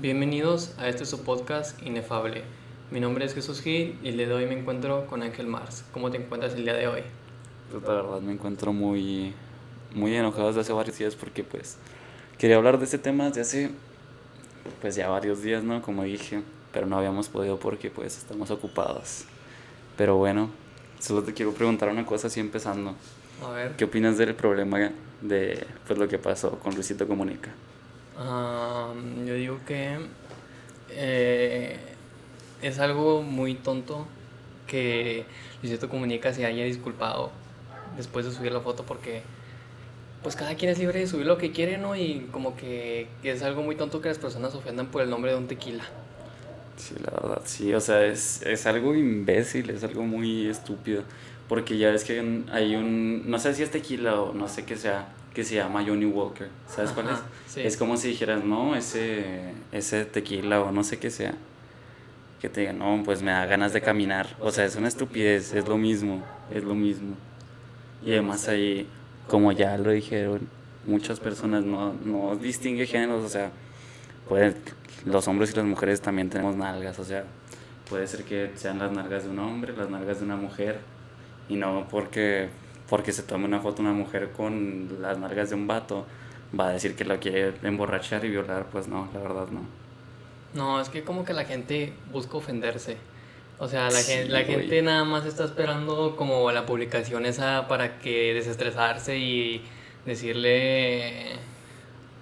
Bienvenidos a este su podcast Inefable. Mi nombre es Jesús Gil y el día de hoy me encuentro con Ángel Mars. ¿Cómo te encuentras el día de hoy? Pues la verdad me encuentro muy, muy enojado desde hace varios días porque pues quería hablar de este tema desde hace pues ya varios días, ¿no? Como dije, pero no habíamos podido porque pues estamos ocupados. Pero bueno, solo te quiero preguntar una cosa así empezando. A ver. ¿Qué opinas del problema de pues lo que pasó con Luisito Comunica? Ah, yo digo que eh, es algo muy tonto que Luisito Comunica se haya disculpado después de subir la foto porque pues cada quien es libre de subir lo que quiere, ¿no? Y como que, es algo muy tonto que las personas ofendan por el nombre de un tequila. Sí, la verdad, sí, o sea, es, es algo imbécil, es algo muy estúpido, porque ya ves que hay un, no sé si es tequila o no sé qué sea, que se llama Johnny Walker, ¿sabes cuál Ajá, es? sí. Es como si dijeras, no, ese, ese tequila o no sé qué sea, que te digan, no, pues me da ganas de caminar, o sea, es una estupidez, es lo mismo, es lo mismo. Y además ahí, como ya lo dijeron, muchas personas no, no distingue géneros, o sea, pueden, los hombres y las mujeres también tenemos nalgas, o sea, puede ser que sean las nalgas de un hombre, las nalgas de una mujer, y no porque, porque se tome una foto una mujer con las nalgas de un vato, va a decir que la quiere emborrachar y violar, pues no, la verdad no. No, es que como que la gente busca ofenderse. O sea, la, Sí, gente, la gente nada más está esperando como la publicación esa para que desestresarse y decirle,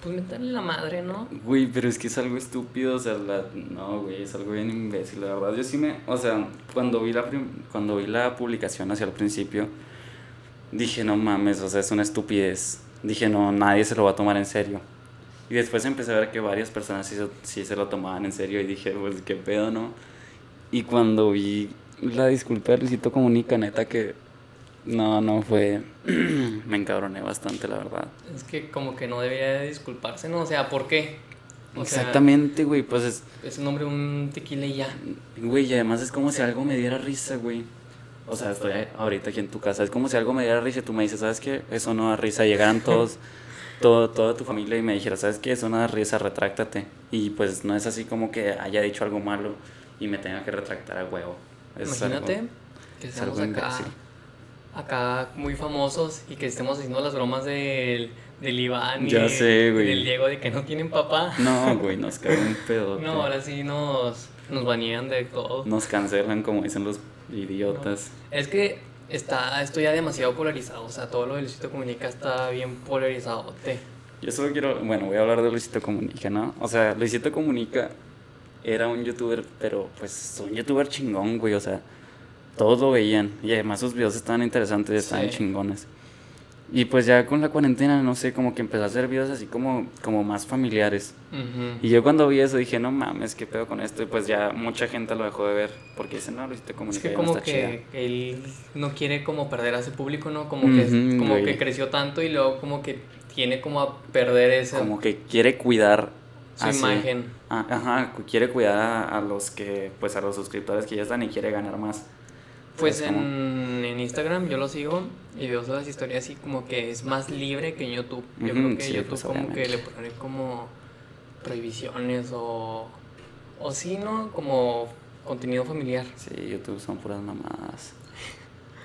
pues meterle la madre, ¿no? Güey, pero es que es algo estúpido, o sea, la, no, güey, es algo bien imbécil, la verdad. Yo sí me, o sea, cuando vi la, prim- cuando vi la publicación hacia el principio, dije, no mames, o sea, es una estupidez. Dije, no, nadie se lo va a tomar en serio. Y después empecé a ver que varias personas sí, se- sí se lo tomaban en serio y dije, pues, qué pedo, ¿no? Y cuando vi la disculpa de Luisito Comunica, neta que, no, no fue, me encabroné bastante, la verdad. Es que como que no debería de disculparse, ¿no? O sea, ¿por qué? O Exactamente, güey, pues es... es un nombre, un tequila y ya. Güey, y además es como si algo me diera risa, güey. O sea, estoy ahorita aquí en tu casa. Es como si algo me diera risa y tú me dices, ¿sabes qué? Eso no da risa. Llegaran todos, todo, toda tu familia y me dijera, ¿sabes qué? Eso no da risa, retráctate. Y pues no es así como que haya dicho algo malo y me tenga que retractar a huevo. Es Imagínate algo- que es estemos algo acá, acá muy famosos y que estemos haciendo las bromas del, del Iván y Ya sé, y güey. del Diego de que no tienen papá. No, güey, nos cae un pedo. No, ahora sí nos, nos banean de todo. Nos cancelan, como dicen los idiotas. Es que está, esto ya demasiado polarizado. O sea, todo lo de Luisito Comunica está bien polarizado. Yo solo quiero, bueno, voy a hablar de Luisito Comunica, ¿no? O sea, Luisito Comunica era un youtuber, pero pues un youtuber chingón, güey, o sea, todos lo veían y además sus videos estaban interesantes y estaban Sí. chingones. Y pues ya con la cuarentena, no sé, como que empezó a hacer videos así como, como más familiares. Y yo cuando vi eso dije, no mames, qué pedo con esto. Y pues ya mucha gente lo dejó de ver porque dicen, no, Luisito Es Comunica que ya no como está chida". que él no quiere como perder a ese público, ¿no? Como que, Ujú, como güey. que creció tanto y luego como que tiene como a perder ese, Como que quiere cuidar su así. imagen. Ah, Ajá, quiere cuidar a, a los que, pues a los suscriptores que ya están y quiere ganar más. Pues en, en Instagram yo lo sigo y veo todas las historias así como que es más libre que en YouTube. Yo creo que sí, YouTube pues, como que le pone como prohibiciones o, o sí, ¿no? Como contenido familiar. Sí, YouTube son puras mamadas.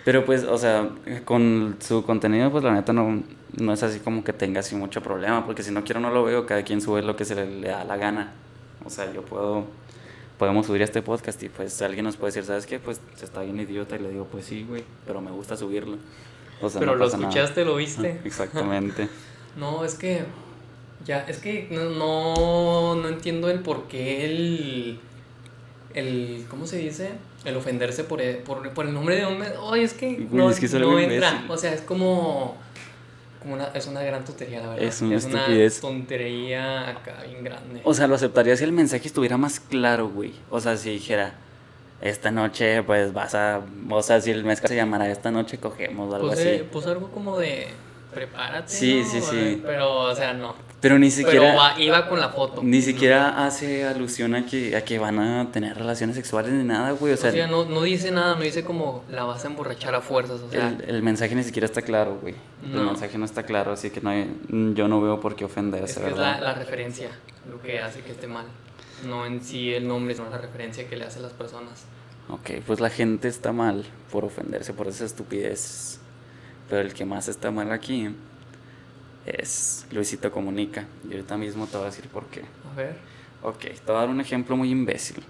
Pero pues, o sea, con su contenido, pues la neta no, no es así como que tenga así mucho problema, porque si no quiero no lo veo, cada quien sube lo que se le, le da la gana. O sea, yo puedo, podemos subir este podcast y pues alguien nos puede decir, ¿sabes qué? Pues se está bien idiota y le digo, pues sí, güey, pero me gusta subirlo. O sea, Pero no lo nada. escuchaste, lo viste. Exactamente. No, es que ya, es que no, no, no entiendo el por qué el, el, ¿cómo se dice? El ofenderse por el, por, por el nombre de un... Ay, es que Güey, no, es que no entra. imbécil. O sea, es como una, es una gran tontería, la verdad. Es una estupidez. tontería acá bien grande. O sea, lo aceptaría si el mensaje estuviera más claro, güey. O sea, si dijera, esta noche, pues vas a. O sea, si el mensaje se llamara esta noche cogemos o algo Puse, así. puse algo como de, prepárate, Sí, ¿no? sí, sí. Pero, o sea, no. Pero ni Pero siquiera. va- iba con la foto. Ni siquiera hace alusión a que, a que van a tener relaciones sexuales ni nada, güey. O O sea, no, no dice nada, no dice como la vas a emborrachar a fuerzas, o sea, el, el mensaje ni siquiera está claro, güey. El mensaje no está claro, así que no hay- yo no veo por qué es ofenderse, que es ¿verdad? la, la referencia lo que hace que esté mal. no en sí el nombre, sino la referencia que le hace a las personas. Ok, pues la gente está mal por ofenderse por esas estupideces. Pero el que más está mal aquí es Luisito Comunica. Y ahorita mismo te voy a decir por qué. A ver. Ok, te voy a dar un ejemplo muy imbécil.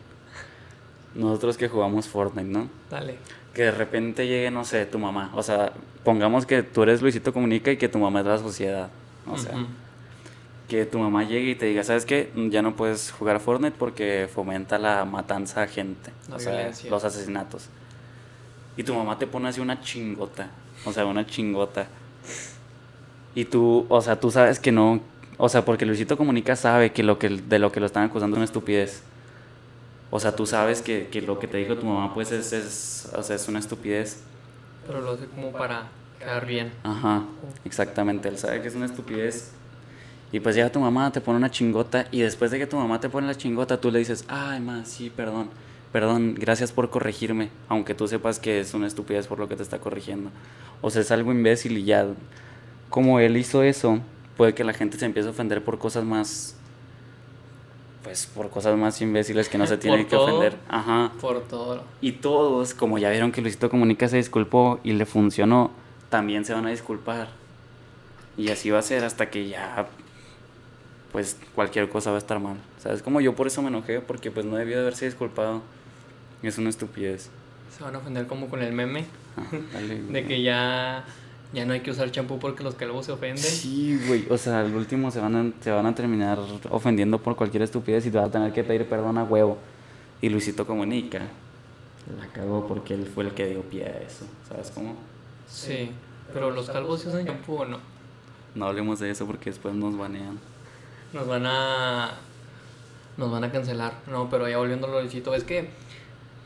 Nosotros que jugamos Fortnite, ¿no? Dale. Que de repente llegue, no sé, tu mamá. O sea, pongamos que tú eres Luisito Comunica y que tu mamá es la sociedad. O sea, que tu mamá llegue y te diga, ¿sabes qué? Ya no puedes jugar Fortnite porque fomenta la matanza a gente. La o sea, violencia. los asesinatos. Y tu mamá te pone así una chingota. O sea, una chingota. Y tú, o sea, tú sabes que no. O sea, porque Luisito Comunica sabe que, lo que de lo que lo están acusando es una estupidez. O sea, tú sabes que, que lo que te dijo tu mamá, pues es, es, o sea, es una estupidez. Pero lo hace como para quedar bien. Ajá, exactamente. Él sabe que es una estupidez. Y pues llega tu mamá, te pone una chingota. Y después de que tu mamá te pone la chingota, tú le dices, ay, ma, sí, perdón. Perdón, gracias por corregirme. Aunque tú sepas que es una estupidez por lo que te está corrigiendo. O sea, es algo imbécil y ya. Como él hizo eso, puede que la gente se empiece a ofender por cosas más. Pues por cosas más imbéciles que no se ¿Por tienen que todo? ofender. Ajá. Por todo. Y todos, como ya vieron que Luisito Comunica se disculpó y le funcionó, también se van a disculpar. Y así va a ser hasta que ya, pues cualquier cosa va a estar mal. ¿Sabes? Como yo por eso me enojé, porque pues no debió de haberse disculpado. Es una estupidez. Se van a ofender como con el meme Ah, dale, de que ya, ya no hay que usar champú porque los calvos se ofenden. Sí, güey. O sea, al último se van, a, se van a terminar ofendiendo por cualquier estupidez y te van a tener que pedir perdón a huevo. Y Luisito Comunica la cagó porque él fue el que dio pie a eso. ¿Sabes cómo? Sí, pero los calvos sí usan champú o no. No hablemos de eso porque después nos banean. Nos van a. Nos van a cancelar. No, pero ya volviendo a Luisito, es que.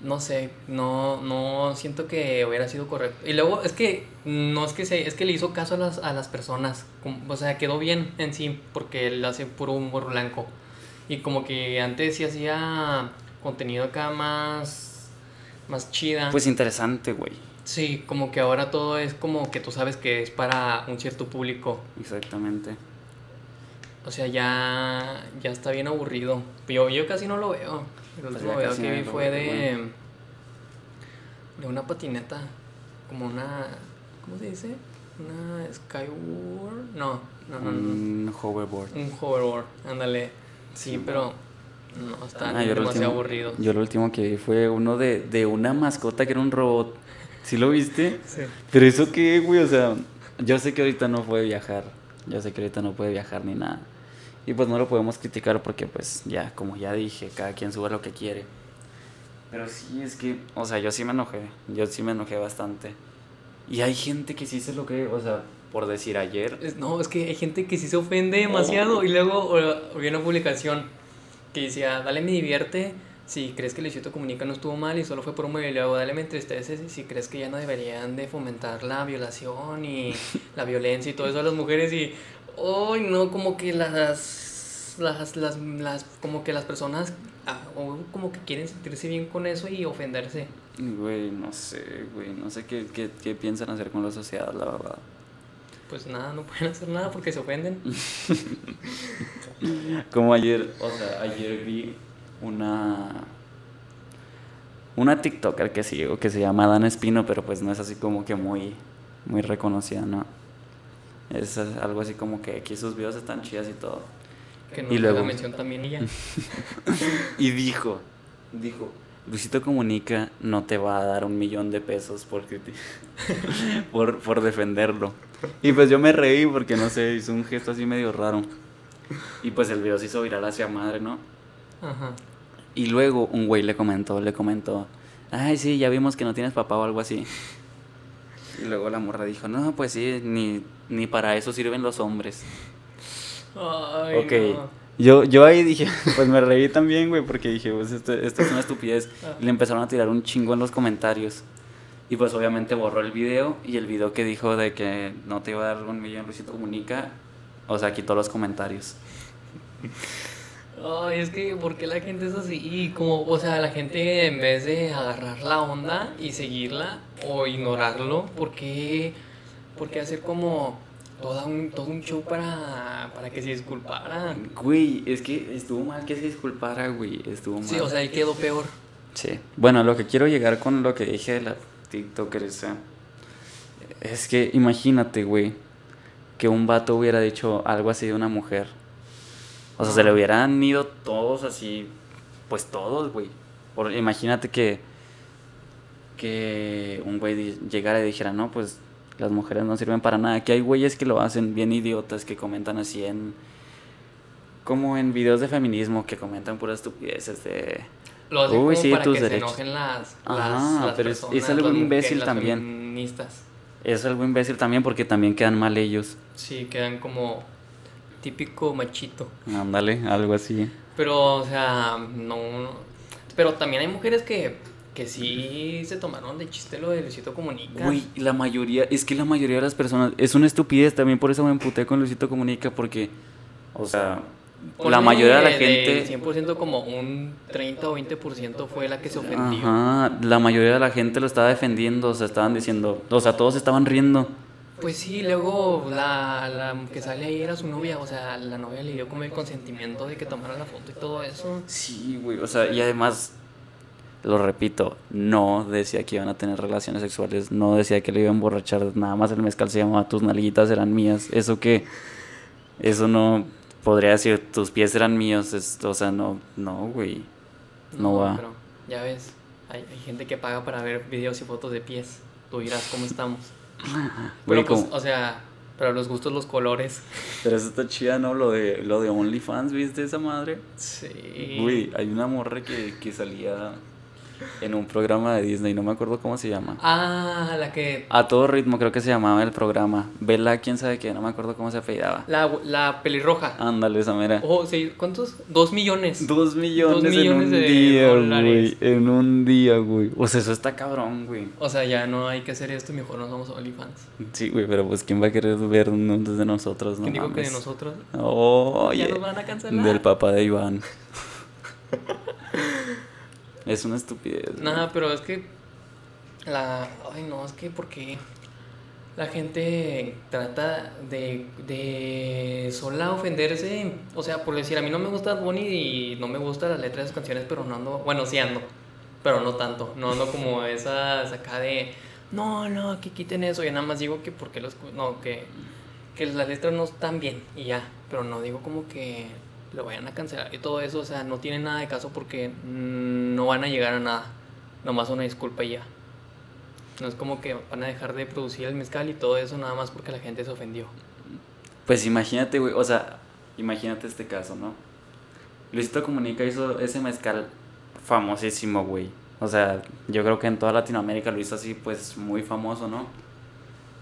No sé, no, no siento que hubiera sido correcto. Y luego es que no es que se, es que le hizo caso a las, a las personas. como- O sea, quedó bien en sí, porque él hace puro humor blanco. Y como que antes sí hacía contenido acá más. más chida. Pues interesante, güey. sí, como que ahora todo es como que tú sabes que es para un cierto público. Exactamente. O sea, ya, ya está bien aburrido. Yo, yo casi no lo veo. El último video que vi fue de, de una patineta. Como una. ¿Cómo se dice? Una Skyward. No, no, no, no. Un hoverboard. Un hoverboard, ándale. Sí, Sí, pero. No, está Ah, demasiado último- aburrido. Yo lo último que vi fue uno de, de una mascota que era un robot. ¿Sí lo viste? Sí. Pero eso qué, güey, o sea, yo sé que ahorita no puede viajar. Yo sé que ahorita no puede viajar ni nada. Y pues no lo podemos criticar porque pues ya, como ya dije, cada quien sube lo que quiere. Pero sí, es que, o sea, yo sí me enojé. Yo sí me enojé bastante. Y hay gente que sí se lo cree, o sea, por decir ayer. No, es que hay gente que sí se ofende demasiado. Y luego vi una publicación que decía, dale me divierte si crees que Luisito Comunica no estuvo mal y solo fue por un y luego dale me entristece si crees que ya no deberían de fomentar la violación y la violencia y todo eso a las mujeres y, hoy no, como que las, las, las, las, como que las personas, ah, como que quieren sentirse bien con eso y ofenderse. Güey, no sé, güey, no sé qué, qué, qué piensan hacer con la sociedad, la verdad. Pues nada, no pueden hacer nada porque se ofenden. Como ayer, o sea, ayer vi una una TikToker que sigo que se llama Dan Espino, pero pues no es así como que muy muy reconocida, ¿no? Es algo así como que aquí sus videos están chidas y todo. Que no Y luego- la mención también ella. Y dijo, dijo, Luisito Comunica no te va a dar un millón de pesos por, por, por defenderlo. Y pues yo me reí porque no sé, hizo un gesto así medio raro. Y pues el video se hizo viral hacia madre, ¿no? Ajá. Y luego un güey le comentó, le comentó, ay, sí, ya vimos que no tienes papá o algo así. Y luego la morra dijo, no, pues sí, ni, ni para eso sirven los hombres. Ay, ok. no. Yo, yo ahí dije, pues me reí también, güey, porque dije, pues esto, esto es una estupidez. Y le empezaron a tirar un chingo en los comentarios. Y pues obviamente borró el video y el video que dijo de que no te iba a dar un millón Luisito Comunica, o sea, quitó los comentarios. Ay, es que, ¿por qué la gente es así? Y como, o sea, la gente en vez de agarrar la onda y seguirla o ignorarlo, ¿por qué, por qué hacer como todo un, todo un show para, para que se disculpara. Güey, es que estuvo mal que se disculpara, güey. Estuvo mal. Sí, o sea, él quedó peor. Sí. Bueno, lo que quiero llegar con lo que dije de la TikToker esa. Es que imagínate, güey, que un vato hubiera dicho algo así de una mujer. O sea, se le hubieran ido todos así, pues todos, güey. Por, imagínate que, que un güey llegara y dijera, no, pues las mujeres no sirven para nada. Que hay güeyes que lo hacen bien idiotas, que comentan así en... Como en videos de feminismo, que comentan puras estupideces de... Lo hace Uy, como sí, para tus que derechos. se enojen las, Ajá, las, las pero es- personas, es algo las imbécil mujeres, también. feministas. Es algo imbécil también porque también quedan mal ellos. Sí, quedan como típico machito. Ándale, algo así. Pero, o sea, no. no- Pero también hay mujeres que, que sí se tomaron de chiste lo de Luisito Comunica. Güey, la mayoría, es que la mayoría de las personas, es una estupidez, también por eso me emputé con Luisito Comunica, porque, o sea, la mayoría de la gente... 100% como un 30 o 20% fue la que se ofendió. Ajá, la mayoría de la gente lo estaba defendiendo, o sea, estaban diciendo, o sea, todos estaban riendo. Pues sí, luego la, la que sale ahí era su novia, o sea, la novia le dio como el consentimiento de que tomara la foto y todo eso. Sí, güey, o sea, y además, lo repito, no decía que iban a tener relaciones sexuales, no decía que le iban a emborrachar, nada más el mezcal se llamaba tus nalguitas eran mías, eso que, eso no, podría decir tus pies eran míos, es- o sea, no, no, güey, no, va. Pero ya ves, hay, hay gente que paga para ver videos y fotos de pies. Tú dirás cómo estamos. Pero pues, o sea, para los gustos los colores. Pero eso está chida, ¿no? Lo de, lo de OnlyFans, ¿viste esa madre? Sí. Güey, hay una morra que, que salía en un programa de Disney, no me acuerdo cómo se llama. Ah, la que. A todo ritmo creo que se llamaba el programa. Vela, quién sabe qué, no me acuerdo cómo se apellidaba. La, la pelirroja. Ándale, esa mera. Oh, sí, ¿cuántos? Dos millones. Dos millones, Dos millones en un de día, dólares. güey. En un día, güey. O sea, eso está cabrón, güey. O sea, ya no hay que hacer esto, mejor nos vamos a OnlyFans. Sí, güey, pero pues ¿quién va a querer vernos de nosotros? No ¿Quién digo que de nosotros? Oh, Ya yeah. nos van a cancelar. Del papá de Iván. es una estupidez. Nada, pero es que la ay no, es que porque la gente trata de, de sola ofenderse, o sea, por decir, a mí no me gusta Bunny y no me gusta la letra de sus canciones, pero no ando, bueno, sí ando, pero no tanto, no ando como esas acá de no, no, que quiten eso, yo nada más digo que porque los no, que que las letras no están bien y ya, pero no digo como que lo vayan a cancelar y todo eso, o sea, no tiene nada de caso porque mm, no van a llegar a nada, nomás una disculpa y ya. No es como que van a dejar de producir el mezcal y todo eso nada más porque la gente se ofendió. Pues imagínate, güey, o sea, imagínate este caso, ¿no? Luisito Comunica hizo ese mezcal famosísimo, güey. O sea, yo creo que en toda Latinoamérica lo hizo así, pues muy famoso, ¿no?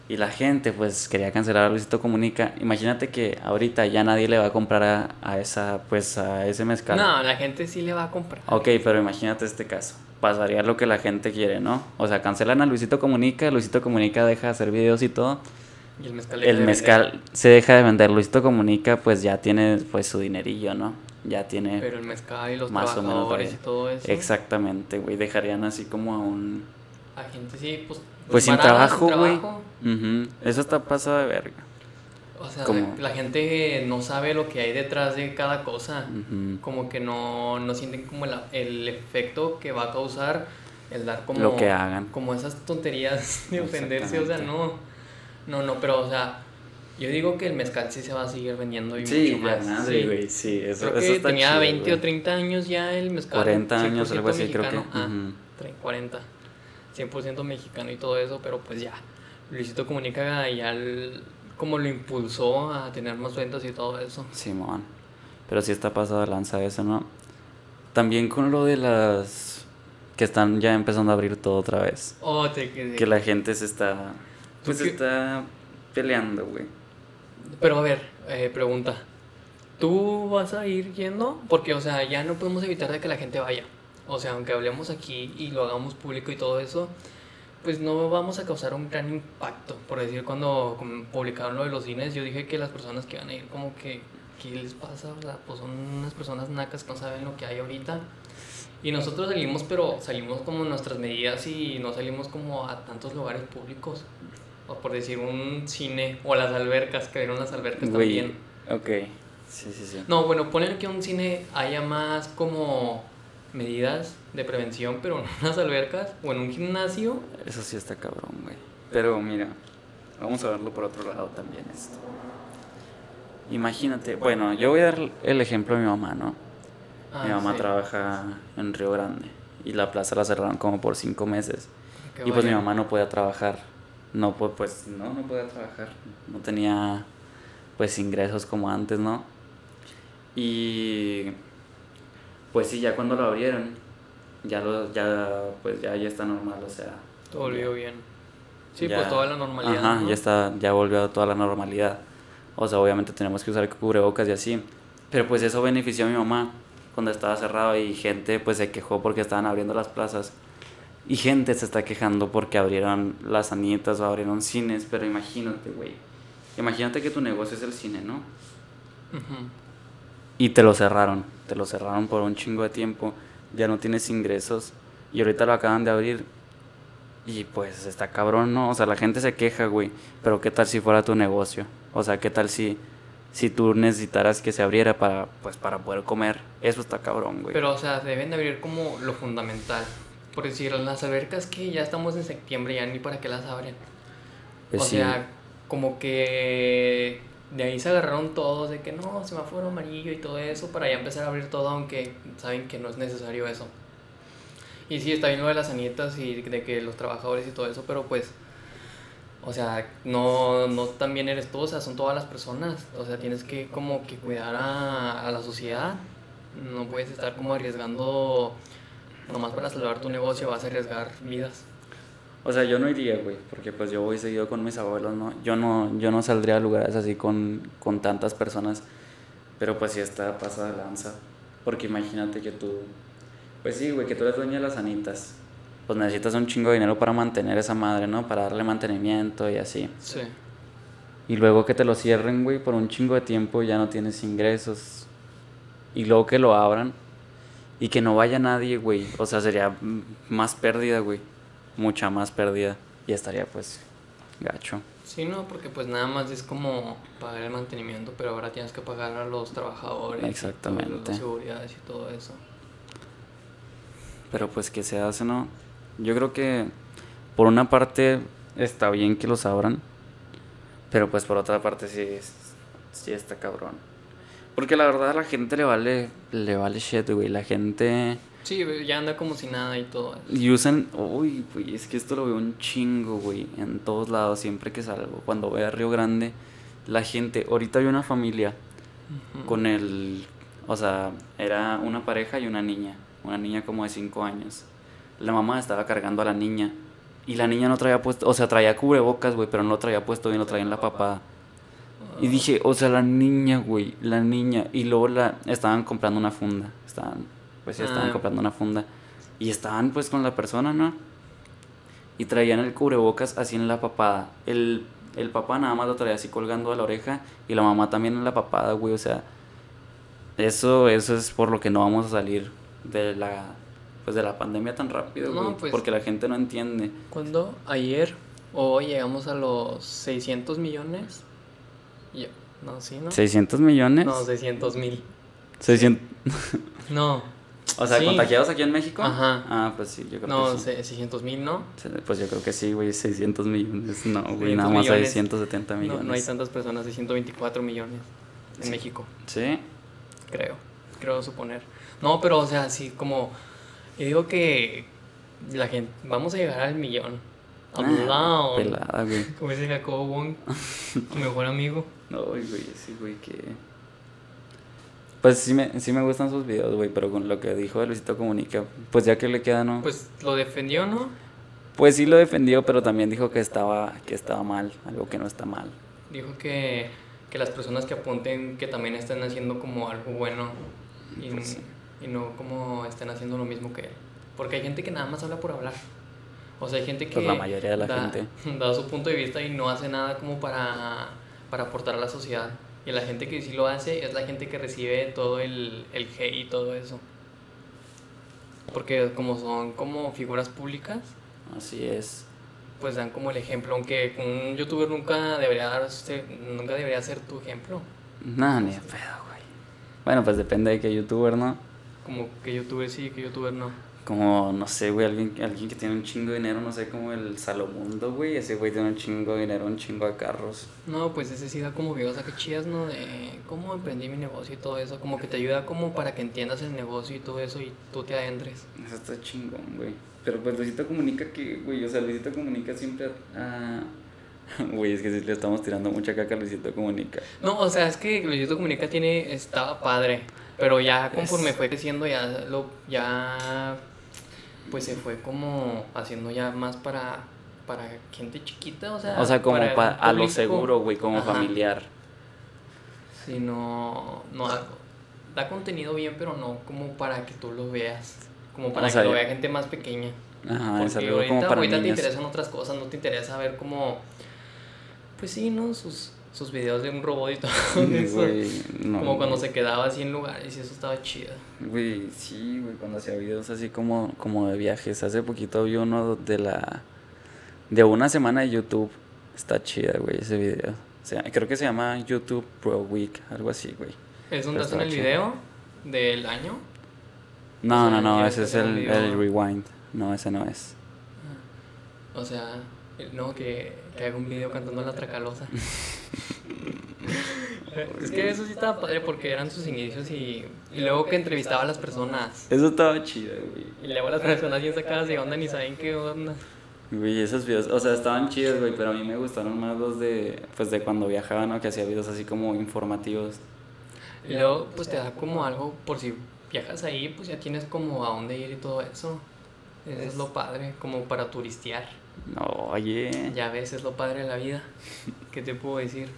Y la gente, pues, quería cancelar a Luisito Comunica. Imagínate que ahorita ya nadie le va a comprar a, a esa, pues, a ese mezcal. No, la gente sí le va a comprar. Ok, pero imagínate este caso. Pasaría lo que la gente quiere, ¿no? O sea, cancelan a Luisito Comunica, Luisito Comunica deja de hacer videos y todo. Y el mezcal. El de mezcal se deja de vender. Luisito Comunica, pues ya tiene pues su dinerillo, ¿no? Ya tiene. Pero el mezcal y los Más o menos trabajadores y todo eso. Exactamente, güey. Dejarían así como a un. La gente sí, pues. Pues sin trabajo, güey. trabajo. Ujú. Eso está pasado de verga. O sea, Como- la gente no sabe lo que hay detrás de cada cosa. Ujú. Como que no, no sienten como el, el efecto que va a causar el dar como... Lo que hagan. Como esas tonterías de ofenderse, o sea, no... No, no, pero, o sea, yo digo que el mezcal sí se va a seguir vendiendo y Sí, mucho más. madre, sí. güey. Sí, eso, Creo eso que está tenía chido, 20 o güey. 30 años ya el mezcal. 40 años, algo 100% así, creo que. mexicano. Ah, Ujú. tre- 40. 100% mexicano y todo eso, pero pues ya. Luisito Comunica ya el- como lo impulsó a tener más ventas y todo eso. Simón. Pero sí está pasado de lanza eso, ¿no? También con lo de las. que están ya empezando a abrir todo otra vez. Oh, te. Que la gente se está. Pues ¿Tú qué- está peleando, güey. Pero a ver, eh, pregunta. ¿Tú vas a ir yendo? Porque, o sea, ya no podemos evitar de que la gente vaya. O sea, aunque hablemos aquí y lo hagamos público y todo eso, pues no vamos a causar un gran impacto. Por decir, cuando publicaron lo de los cines, yo dije que las personas que van a ir, como que, ¿qué les pasa? O sea, pues son unas personas nacas que no saben lo que hay ahorita. Y nosotros salimos, pero salimos como nuestras medidas y no salimos como a tantos lugares públicos. o por decir un cine, o las albercas, que abrieron las albercas también. ok. Sí, sí, sí. No, bueno, ponen que un cine haya más como medidas de prevención, pero en unas albercas o en un gimnasio. Eso sí está cabrón, güey. Pero mira, vamos a verlo por otro lado también esto. Imagínate, bueno, yo voy a dar el ejemplo de mi mamá, ¿no? Ah, mi mamá sí. trabaja en Río Grande y la plaza la cerraron como por cinco meses. Y pues mi mamá no podía trabajar. No, pues no, no podía trabajar. No tenía pues ingresos como antes, ¿no? Y pues sí, ya cuando lo abrieron, ya lo, ya, pues ya, ya está normal, o sea. Todo volvió bien. Sí, ya- pues toda la normalidad. Ajá, ¿no? ya está, ya volvió a toda la normalidad. O sea, obviamente tenemos que usar cubrebocas y así. Pero pues eso benefició a mi mamá cuando estaba cerrado y gente pues se quejó porque estaban abriendo las plazas. Y gente se está quejando porque abrieron las sanitas o abrieron cines. Pero imagínate, güey. Imagínate que tu negocio es el cine, ¿no? Ujú. Y te lo cerraron. Te lo cerraron por un chingo de tiempo. Ya no tienes ingresos. Y ahorita lo acaban de abrir. Y pues está cabrón, ¿no? O sea, la gente se queja, güey. Pero ¿qué tal si fuera tu negocio? O sea, ¿qué tal si, si tú necesitaras que se abriera para, pues, para poder comer? Eso está cabrón, güey. Pero, o sea, deben de abrir como lo fundamental. Por decir, las albercas que ya estamos en septiembre, ya ni para qué las abren. Pues o sí. sea, como que de ahí se agarraron todos de que no, semáforo amarillo y todo eso para ya empezar a abrir todo, aunque saben que no es necesario eso. Y sí, está bien lo de las sanitas y de que los trabajadores y todo eso, pero pues, o sea, no, no también eres tú, o sea, son todas las personas. O sea, tienes que como que cuidar a, a la sociedad. No puedes estar como arriesgando, nomás para salvar tu negocio, vas a arriesgar vidas. O sea, yo no iría, güey, porque pues yo voy seguido con mis abuelos, ¿no? Yo no, yo no saldría a lugares así con, con tantas personas, pero pues sí está pasada de lanza. Porque imagínate que tú, pues sí, güey, que tú eres dueña de las sanitas. Pues necesitas un chingo de dinero para mantener esa madre, ¿no? Para darle mantenimiento y así. Sí. Y luego que te lo cierren, güey, por un chingo de tiempo ya no tienes ingresos. Y luego que lo abran y que no vaya nadie, güey. O sea, sería más pérdida, güey. Mucha más pérdida. Y estaría pues gacho. Sí, no, porque pues nada más es como pagar el mantenimiento, pero ahora tienes que pagar a los trabajadores. Exactamente. las seguridades y todo eso. Pero pues que se hace, ¿no? Yo creo que por una parte está bien que los abran. Pero pues por otra parte sí, sí está cabrón. Porque la verdad a la gente le vale, le vale shit, güey. La gente... Sí, ya anda como si nada y todo. Y usan, uy, güey, es que esto lo veo un chingo, güey, en todos lados, siempre que salgo. Cuando voy a Río Grande, la gente, ahorita hay una familia con el, o sea, era una pareja y una niña, una niña como de 5 años. La mamá estaba cargando a la niña y la niña no traía puesto, o sea, traía cubrebocas, güey, pero no lo traía puesto bien, lo traía en la papada. Y dije, o sea, la niña, güey, la niña. Y luego la estaban comprando una funda. Estaban, pues sí, estaban Ah. comprando una funda. Y estaban pues con la persona, ¿no? Y traían el cubrebocas así en la papada. El, el papá nada más lo traía así colgando a la oreja. Y la mamá también en la papada, güey. O sea, eso, eso es por lo que no vamos a salir de la, pues de la pandemia tan rápido, No, güey. pues- Porque la gente no entiende. ¿Cuándo? Ayer o llegamos a los 600 millones. Ya. No, sí, ¿no? ¿600 millones? No, 600 mil. 600... No, O sea, Sí. contagiados aquí en México. Ajá. Ah, pues sí, yo creo no, que sí. se- 600 mil, ¿no? Pues yo creo que sí, güey, 600 millones. No, güey, 600 nada más hay millones. 170 No, millones. no hay tantas personas, hay 124 millones en México, Sí, creo. Creo suponer. No, pero o sea, sí, como. Yo digo que la gente. Vamos a llegar al millón. Ah, pelada, güey. Como dice Jacobo Wong, tu mejor amigo. No, güey, sí, güey, que... Pues sí me, sí me gustan sus videos, güey, pero con lo que dijo de Luisito Comunica, pues ya que le queda, ¿no? Pues, Pues lo defendió, ¿no? sí lo defendió, pero también dijo que estaba, que estaba mal, algo que no está mal. Dijo que, que las personas que apunten que también estén haciendo como algo bueno y, Pues sí. y no como estén haciendo lo mismo que él. Porque hay gente que nada más habla por hablar. O sea, hay gente que Pues la mayoría de la da, gente. da su punto de vista y no hace nada como para, para aportar a la sociedad. Y la gente que sí lo hace es la gente que recibe todo el, el hate y todo eso. Porque como son como figuras públicas, Así es. pues dan como el ejemplo, aunque un youtuber nunca debería darse, nunca debería ser tu ejemplo. No, ni de pedo, güey. Bueno, pues depende de qué youtuber, ¿no? Como que youtuber sí, que youtuber no. Como, no sé, güey, alguien, alguien que tiene un chingo de dinero, no sé, como el Salomundo, güey. Ese güey tiene un chingo de dinero, un chingo de carros. No, pues ese sí da como videos acá chidas, ¿no? De cómo emprendí mi negocio y todo eso. Como que te ayuda como para que entiendas el negocio y todo eso y tú te adentres. Eso está chingón, güey. Pero pues Luisito Comunica que, güey, o sea, Luisito Comunica siempre a... Güey, es que si le estamos tirando mucha caca a Luisito Comunica. No, o sea, es que Luisito Comunica tiene, estaba padre, pero ya conforme Es- fue creciendo ya lo, ya, pues se fue como haciendo ya más para, para gente chiquita, o sea. O sea, como para a lo seguro, güey, como Ajá. familiar. Sí, no, no, da contenido bien, pero no como para que tú lo veas, como para O sea, que lo vea gente más pequeña. Ajá, Porque ahorita, como para ahorita te interesan otras cosas, no te interesa ver como, pues sí, ¿no? Sus, sus videos de un robot y todo eso. No. como cuando se quedaba así en lugares y eso estaba chido. Güey, sí, güey, cuando hacía videos así como, como de viajes. Hace poquito vi uno de la... De una semana de YouTube. Está chida, güey, ese video. O sea, creo que se llama YouTube Pro Week, algo así, güey. ¿Es donde hacen el video del año? No, O sea, no, no, ¿quieres ese es el, el Rewind. No, ese no es. O sea, no, que, que haga un video cantando la tracalosa. es que eso sí estaba padre porque eran sus inicios y, y luego que entrevistaba a las personas. Eso estaba chido, güey. Y luego las personas bien sacadas de onda ni saben qué onda. Güey, esos videos, o sea, estaban chidos, güey, pero a mí me gustaron más los de, pues, de cuando viajaba, ¿no? Que hacía videos así como informativos. Y luego pues te da como algo, por si viajas ahí, pues ya tienes como a dónde ir y todo eso. Eso es lo padre, como para turistear. No, oye. Ya ves, es lo padre de la vida. ¿Qué te puedo decir?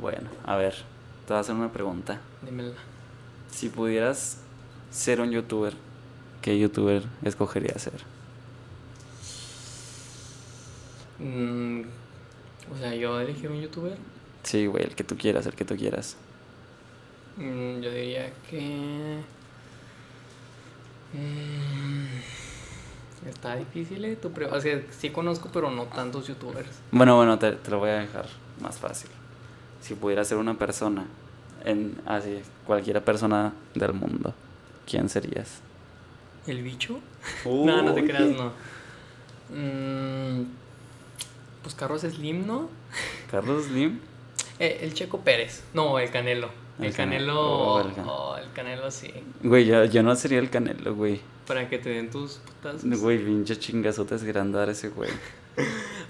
Bueno, a ver, te voy a hacer una pregunta. Dímela. Si pudieras ser un youtuber, ¿qué youtuber escogerías ser? Mm, o sea, yo elegir un youtuber, Sí, güey, el que tú quieras, el que tú quieras. mm, yo diría que... mm, está difícil, ¿eh? Tu pre- o sea, sí conozco, pero no tantos youtubers. Bueno, bueno, te, te lo voy a dejar más fácil. Si pudieras ser una persona, en así, cualquier persona del mundo, ¿quién serías? ¿El bicho? No, no te creas, no. Mm, pues Carlos Slim, ¿no? Carlos Slim. Eh, el Checo Pérez. No, el Canelo. El, El Canelo. Canelo. Oh, el Can- oh, el Canelo sí. Güey, yo, yo no sería el Canelo, güey. Para que te den tus putas. Güey, pinche chingazotes que dar ese güey.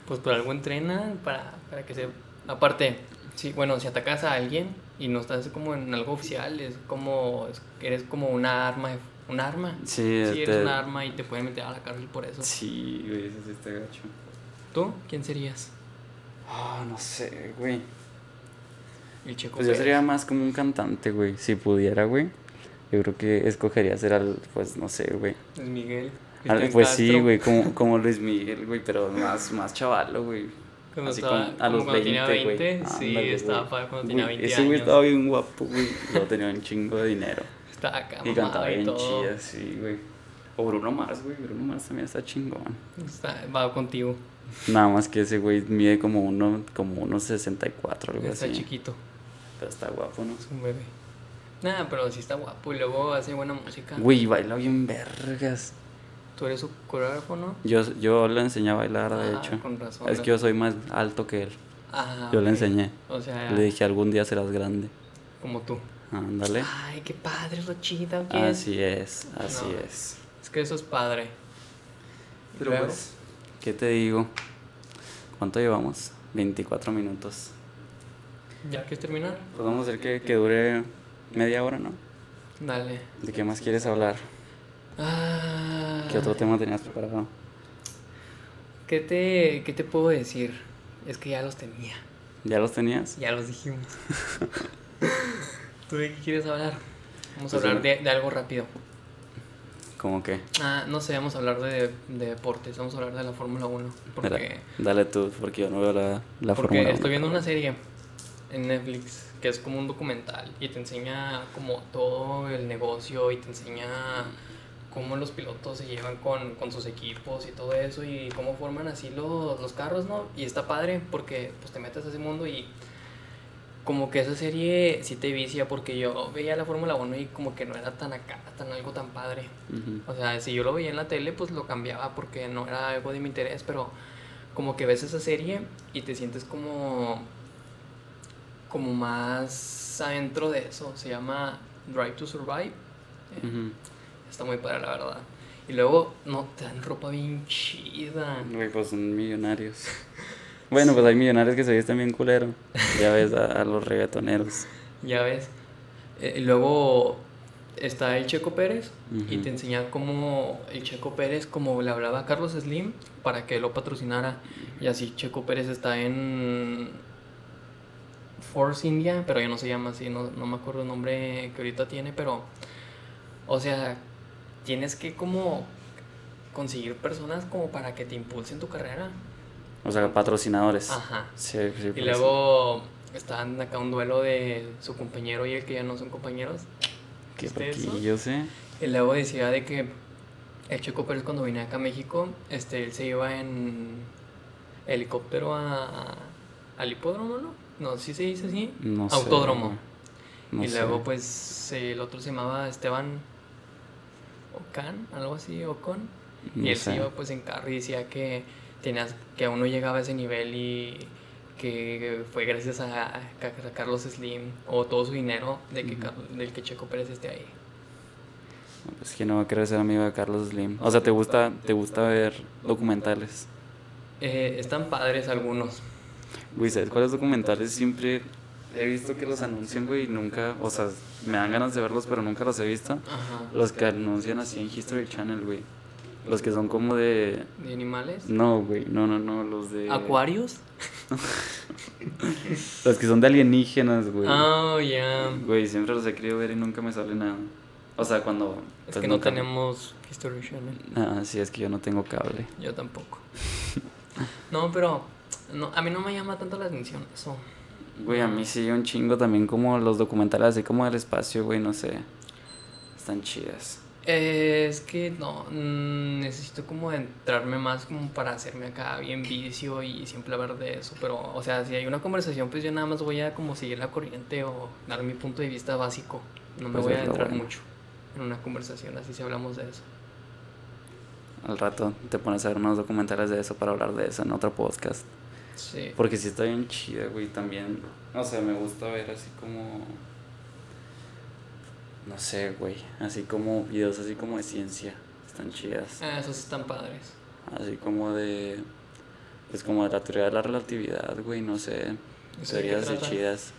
Pues por algo entrena para, para que se... Aparte, sí, bueno, si atacas a alguien y no estás como en algo oficial, es como... es- eres como una arma. de- ¿Un arma? Sí, Sí, eres te- un arma y te pueden meter a la cárcel por eso. Sí, güey, ese sí está gacho. ¿Tú? ¿Quién serías? Ah, no sé, güey. El Checo Pues yo Pérez. sería más como un cantante, güey. Si pudiera, güey. Yo creo que escogería ser al, pues no sé, güey. Es Miguel. Al- pues sí, Castro. güey, como, como Luis Miguel, güey, pero más, más chavalo, güey. Cuando Así estaba- como a los cuando 20, tenía güey. 20, sí, Ándale, estaba güey. padre cuando tenía Güey, 20 Ese güey años. estaba bien guapo, güey. Luego tenía un chingo de dinero. Estaba acá Y cantaba bien chida, sí, güey. O Bruno Mars, güey. Bruno Mars también está chingón. Está- va contigo. Nada más que ese güey mide como uno, como unos 64, algo Está así. chiquito. Pero está guapo, ¿no? Es un bebé. Nada, pero sí está guapo y luego hace buena música. Güey, baila bien vergas. Tú eres su coreógrafo, ¿no? Yo, yo le enseñé a bailar, de Ah, hecho. con razón. Es que yo soy más alto que él. Ah, Yo le enseñé. O sea, Le dije, algún día serás grande. como tú. Ándale. Ay, qué padre, lo chido. Así es, así No. es. Es que eso es padre. Pero pues, ¿qué te digo? ¿Cuánto llevamos? 24 minutos. ¿Ya quieres terminar? Pues vamos a hacer que, que dure media hora, ¿no? Dale. ¿De qué más quieres hablar? Ah, ¿Qué otro tema tenías preparado? ¿Qué te, ¿Qué te puedo decir? Es que ya los tenía. ¿Ya los tenías? Ya los dijimos. ¿Tú de qué quieres hablar? Vamos a Pues, hablar de, de algo rápido. ¿Cómo que? Ah, no sé, vamos a hablar de, de deportes, vamos a hablar de la Fórmula 1. Porque, Mira, dale tú, porque yo no veo la, la porque Fórmula estoy 1. viendo una serie en Netflix que es como un documental y te enseña como todo el negocio y te enseña cómo los pilotos se llevan con, con sus equipos y todo eso y cómo forman así los, los carros, ¿no? Y está padre porque pues te metes a ese mundo y como que esa serie sí te vicia porque yo veía la Fórmula 1 y como que no era tan acá, tan algo tan padre. Ujú. O sea, si yo lo veía en la tele, pues lo cambiaba porque no era algo de mi interés, pero como que ves esa serie y te sientes como como más adentro de eso. Se llama Drive to Survive. Eh. Está muy padre, la verdad. Y luego, no, te dan ropa bien chida. Güey, pues son millonarios. Bueno, pues hay millonarios que se visten bien culero. Ya ves a, a los reggaetoneros. Ya ves. Eh, luego está el Checo Pérez y te enseña cómo el Checo Pérez, como le hablaba a Carlos Slim para que lo patrocinara. Y así Checo Pérez está en Force India, pero ya no se llama así, no, no me acuerdo el nombre que ahorita tiene, pero, o sea, tienes que como conseguir personas como para que te impulsen tu carrera. O sea, patrocinadores. Ajá. Sí, sí, Y luego están acá un duelo de su compañero y el que ya no son compañeros. Qué loquillos, ¿eh? Y luego decía de que el Checo Pérez cuando venía acá a México, este, él se iba en helicóptero a, a- al hipódromo, ¿no? No, sí se dice así. No Autódromo. No y sé. luego pues el otro se llamaba Esteban Ocon, algo así, Ocon. No y él se iba pues en carro y decía que tenías que aún no llegaba a ese nivel y que fue gracias a, a Carlos Slim o todo su dinero de que, del que Checo Pérez esté ahí. Es que no quiero ser amigo de Carlos Slim. O sea, ¿te gusta, te gusta ver documentales? Eh, están padres algunos. Güey, ¿sabes cuáles documentales siempre he visto que los anuncian, güey? y Nunca, o sea, me dan ganas de verlos, pero nunca los he visto. Ajá. Los que anuncian así en History Channel, güey. Los que son como de... De animales. No, güey, no, no, no, los de... Acuarios. Los que son de alienígenas, güey. Oh, ya. Güey, siempre los he querido ver y nunca me sale nada. O sea, cuando... Es pues, que no nunca- tenemos History Channel. Ah, sí, es que yo no tengo cable. Yo tampoco. No, pero no, a mí no me llama tanto la atención eso. Güey, a mí sí un chingo también como los documentales así como del espacio, güey, no sé. Están chidas. Eh, es que no, mm, necesito como entrarme más como para hacerme acá bien vicio y siempre hablar de eso. Pero, o sea, si hay una conversación, pues yo nada más voy a como seguir la corriente o dar mi punto de vista básico. No me Pues voy a entrar bueno. mucho en una conversación así si hablamos de eso. Al rato te pones a ver unos documentales de eso para hablar de eso en otro podcast. Sí. Porque sí está bien chida, güey, también. O sea, me gusta ver así como... No sé, güey. Así como videos así como de ciencia. Están chidas. Ah, esos están padres. Así como de... Pues como de la teoría de la relatividad, güey, no sé. ¿Eso de Teorías trata? chidas.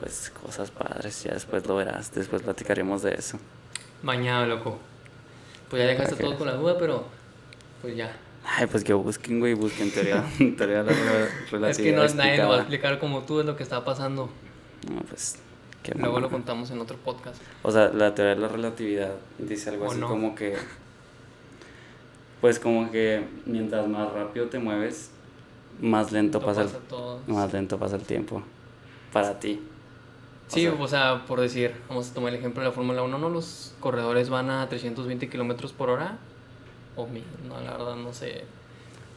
Pues cosas padres, ya después lo verás. Después platicaremos de eso. Mañana, loco. Pues ya dejaste todo con la duda, pero pues ya. Ay, pues que busquen, güey, busquen teoría, teoría de la rela- relatividad. Es que no, nadie lo va a explicar como tú es lo que está pasando. No, pues... qué Luego lo contamos en otro podcast. O sea, la teoría de la relatividad dice algo ¿O así no? como que. Pues como que mientras más rápido te mueves, más lento pasa, el, más lento pasa el tiempo. Para ti. O Sí, sea- o sea, por decir, vamos a tomar el ejemplo de la Fórmula 1, ¿no? Los corredores van a 320 kilómetros por hora. O mil, no, la verdad no sé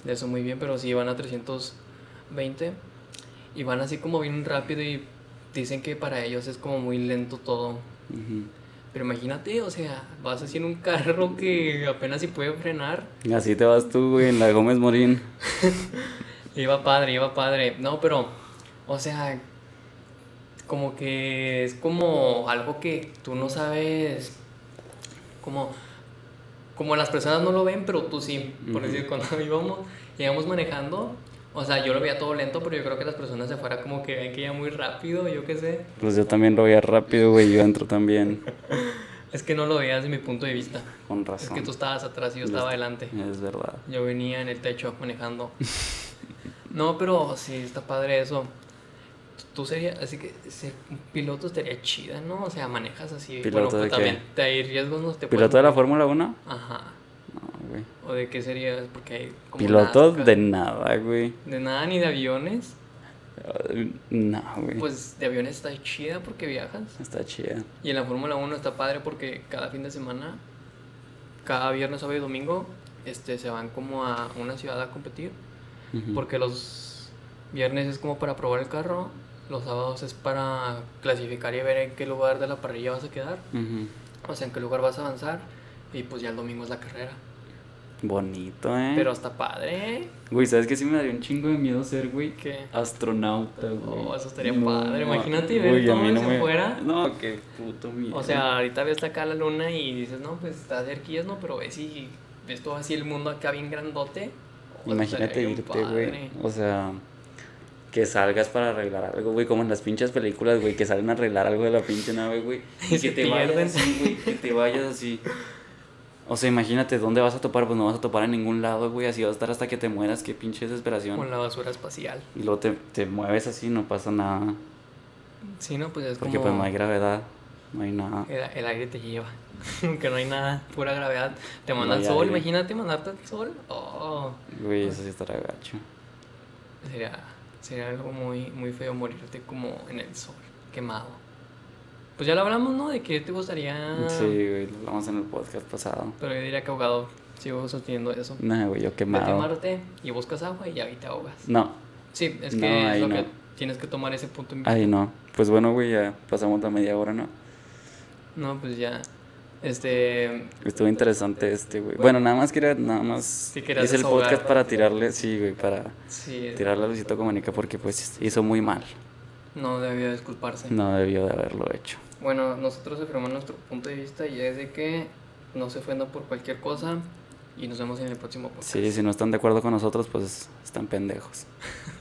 de eso muy bien, pero sí van a 320. Y van así como bien rápido y dicen que para ellos es como muy lento todo. Ujú. Pero imagínate, o sea, vas así en un carro que apenas si puede frenar. Así te vas tú, güey, en la Gómez Morín. Iba padre, iba padre. No, pero, o sea, como que es como algo que tú no sabes, como, como las personas no lo ven, pero tú sí. Por Ujú. decir, cuando íbamos, íbamos manejando, o sea, yo lo veía todo lento, pero yo creo que las personas de afuera como que ven que iba muy rápido, yo qué sé. Pues yo también lo veía rápido, güey, yo entro también. Es que no lo veías desde mi punto de vista. Con Es razón. que tú estabas atrás y yo estaba est- adelante. Es verdad. Yo venía en el techo manejando. No, pero sí, está padre eso. Tú serías, así que ser un piloto estaría chida, ¿no? O sea, manejas así. ¿Piloto bueno, de pues qué? también te hay riesgos, no te ¿Piloto de la Fórmula 1? Ajá. No, güey. ¿O de qué serías? Porque hay como Piloto NASCAR. de nada, güey. De nada, ni de aviones. No, güey. Pues de aviones está chida porque viajas. Está chida. Y en la Fórmula 1 está padre porque cada fin de semana cada viernes, sábado y domingo este, se van como a una ciudad a competir. Ujú. Porque los viernes es como para probar el carro, los sábados es para clasificar y ver en qué lugar de la parrilla vas a quedar, Ujú. o sea, en qué lugar vas a avanzar. Y pues ya el domingo es la carrera. Bonito, ¿eh? Pero está padre. Güey, ¿sabes qué sí me daría un chingo de miedo ser, güey? Que Astronauta, güey. Oh, eso estaría padre. Imagínate ver todo desde afuera. No, qué puto miedo. O sea, ahorita ves acá la luna y dices, no, pues está cerquillas, ¿no? Pero ves y ves todo así el mundo acá bien grandote. Oh, Imagínate irte, güey. O sea, que salgas para arreglar algo, güey, como en las pinches películas, güey, que salen a arreglar algo de la pinche nave, güey. Y que te vayas así, güey, que te vayas así. O sea, imagínate, ¿dónde vas a topar? Pues no vas a topar en ningún lado, güey, así vas a estar hasta que te mueras, qué pinche desesperación. Con la basura espacial. Y luego te, te mueves así, no pasa nada. Sí, no, pues es Porque como... pues no hay gravedad, no hay nada. El, el aire te lleva. que no hay nada, pura gravedad. Te manda No el hay sol, aire. imagínate mandarte al sol. Oh, Güey, eso sí estará gacho. sería, sería algo muy, muy feo morirte como en el sol, quemado. Pues ya lo hablamos, ¿no? De que te gustaría. Sí, güey, lo hablamos en el podcast pasado. Pero yo diría que ahogado. Sigo sosteniendo eso. No, güey, yo quemado. Marte y buscas agua y ahí te ahogas. No, Sí, es No, que es lo no. que tienes que tomar ese punto en ahí no. Pues bueno, güey, ya pasamos la media hora, ¿no? No, pues ya. Este. Estuvo interesante este, güey. Bueno, nada más quería, nada más. Querías hice el desahogar. podcast para tirarle, sí, güey, para Sí, tirarle a Luisito Comunica porque pues hizo muy mal. no debió disculparse. No debió de haberlo hecho. Bueno, nosotros afirmamos nuestro punto de vista y es de que no se ofendan por cualquier cosa y nos vemos en el próximo podcast. Sí, si no están de acuerdo con nosotros, pues están pendejos.